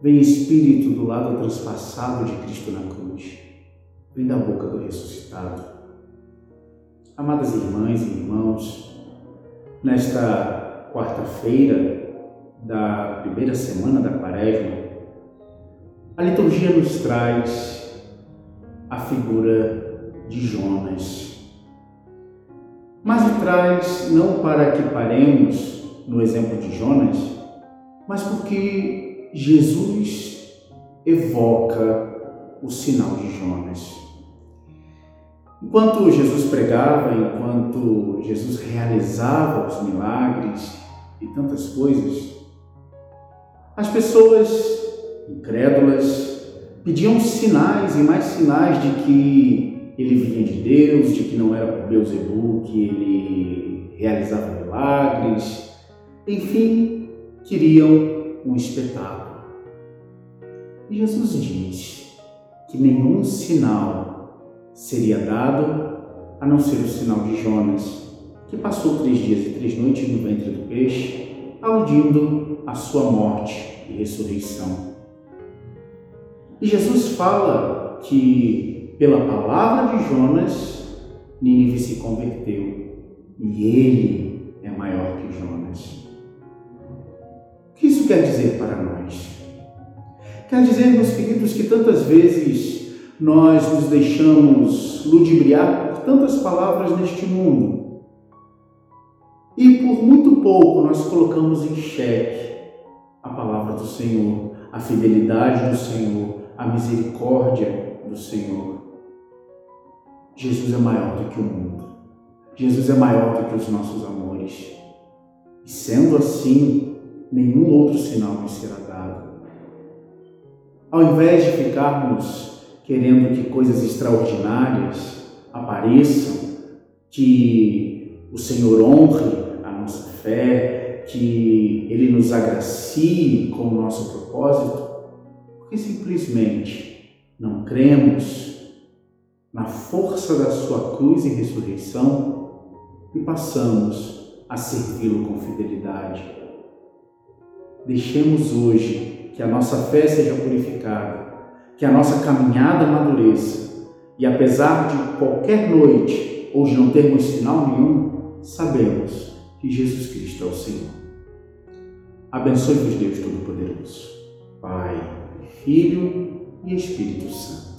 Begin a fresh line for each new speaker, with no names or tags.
Vem Espírito do lado transpassado de Cristo na cruz. Vem da boca do ressuscitado. Amadas irmãs e irmãos, nesta quarta-feira da primeira semana da Quaresma, a liturgia nos traz a figura de Jonas. Mas traz não para que paremos no exemplo de Jonas, mas porque Jesus evoca o sinal de Jonas. Enquanto Jesus pregava, enquanto Jesus realizava os milagres e tantas coisas, as pessoas incrédulas pediam sinais e mais sinais de que ele vinha de Deus, de que não era Beuzebu que ele realizava milagres, enfim, queriam um espetáculo. E Jesus diz que nenhum sinal seria dado a não ser o sinal de Jonas, que passou três dias e três noites no ventre do peixe, aludindo à sua morte e ressurreição. E Jesus fala que, pela palavra de Jonas, Nínive se converteu e ele é maior que Jonas quer dizer para nós? Quer dizer, meus queridos, que tantas vezes nós nos deixamos ludibriar por tantas palavras neste mundo e por muito pouco nós colocamos em xeque a palavra do Senhor, a fidelidade do Senhor, a misericórdia do Senhor. Jesus é maior do que o mundo. Jesus é maior do que os nossos amores. E sendo assim, nenhum outro sinal nos será dado. Ao invés de ficarmos querendo que coisas extraordinárias apareçam, que o Senhor honre a nossa fé, que Ele nos agracie com o nosso propósito, porque simplesmente não cremos na força da Sua cruz e ressurreição e passamos a servi-lo com fidelidade Deixemos hoje que a nossa fé seja purificada, que a nossa caminhada amadureça e apesar de qualquer noite de não termos sinal nenhum, sabemos que Jesus Cristo é o Senhor. Abençoe-vos Deus Todo-Poderoso, Pai, Filho e Espírito Santo.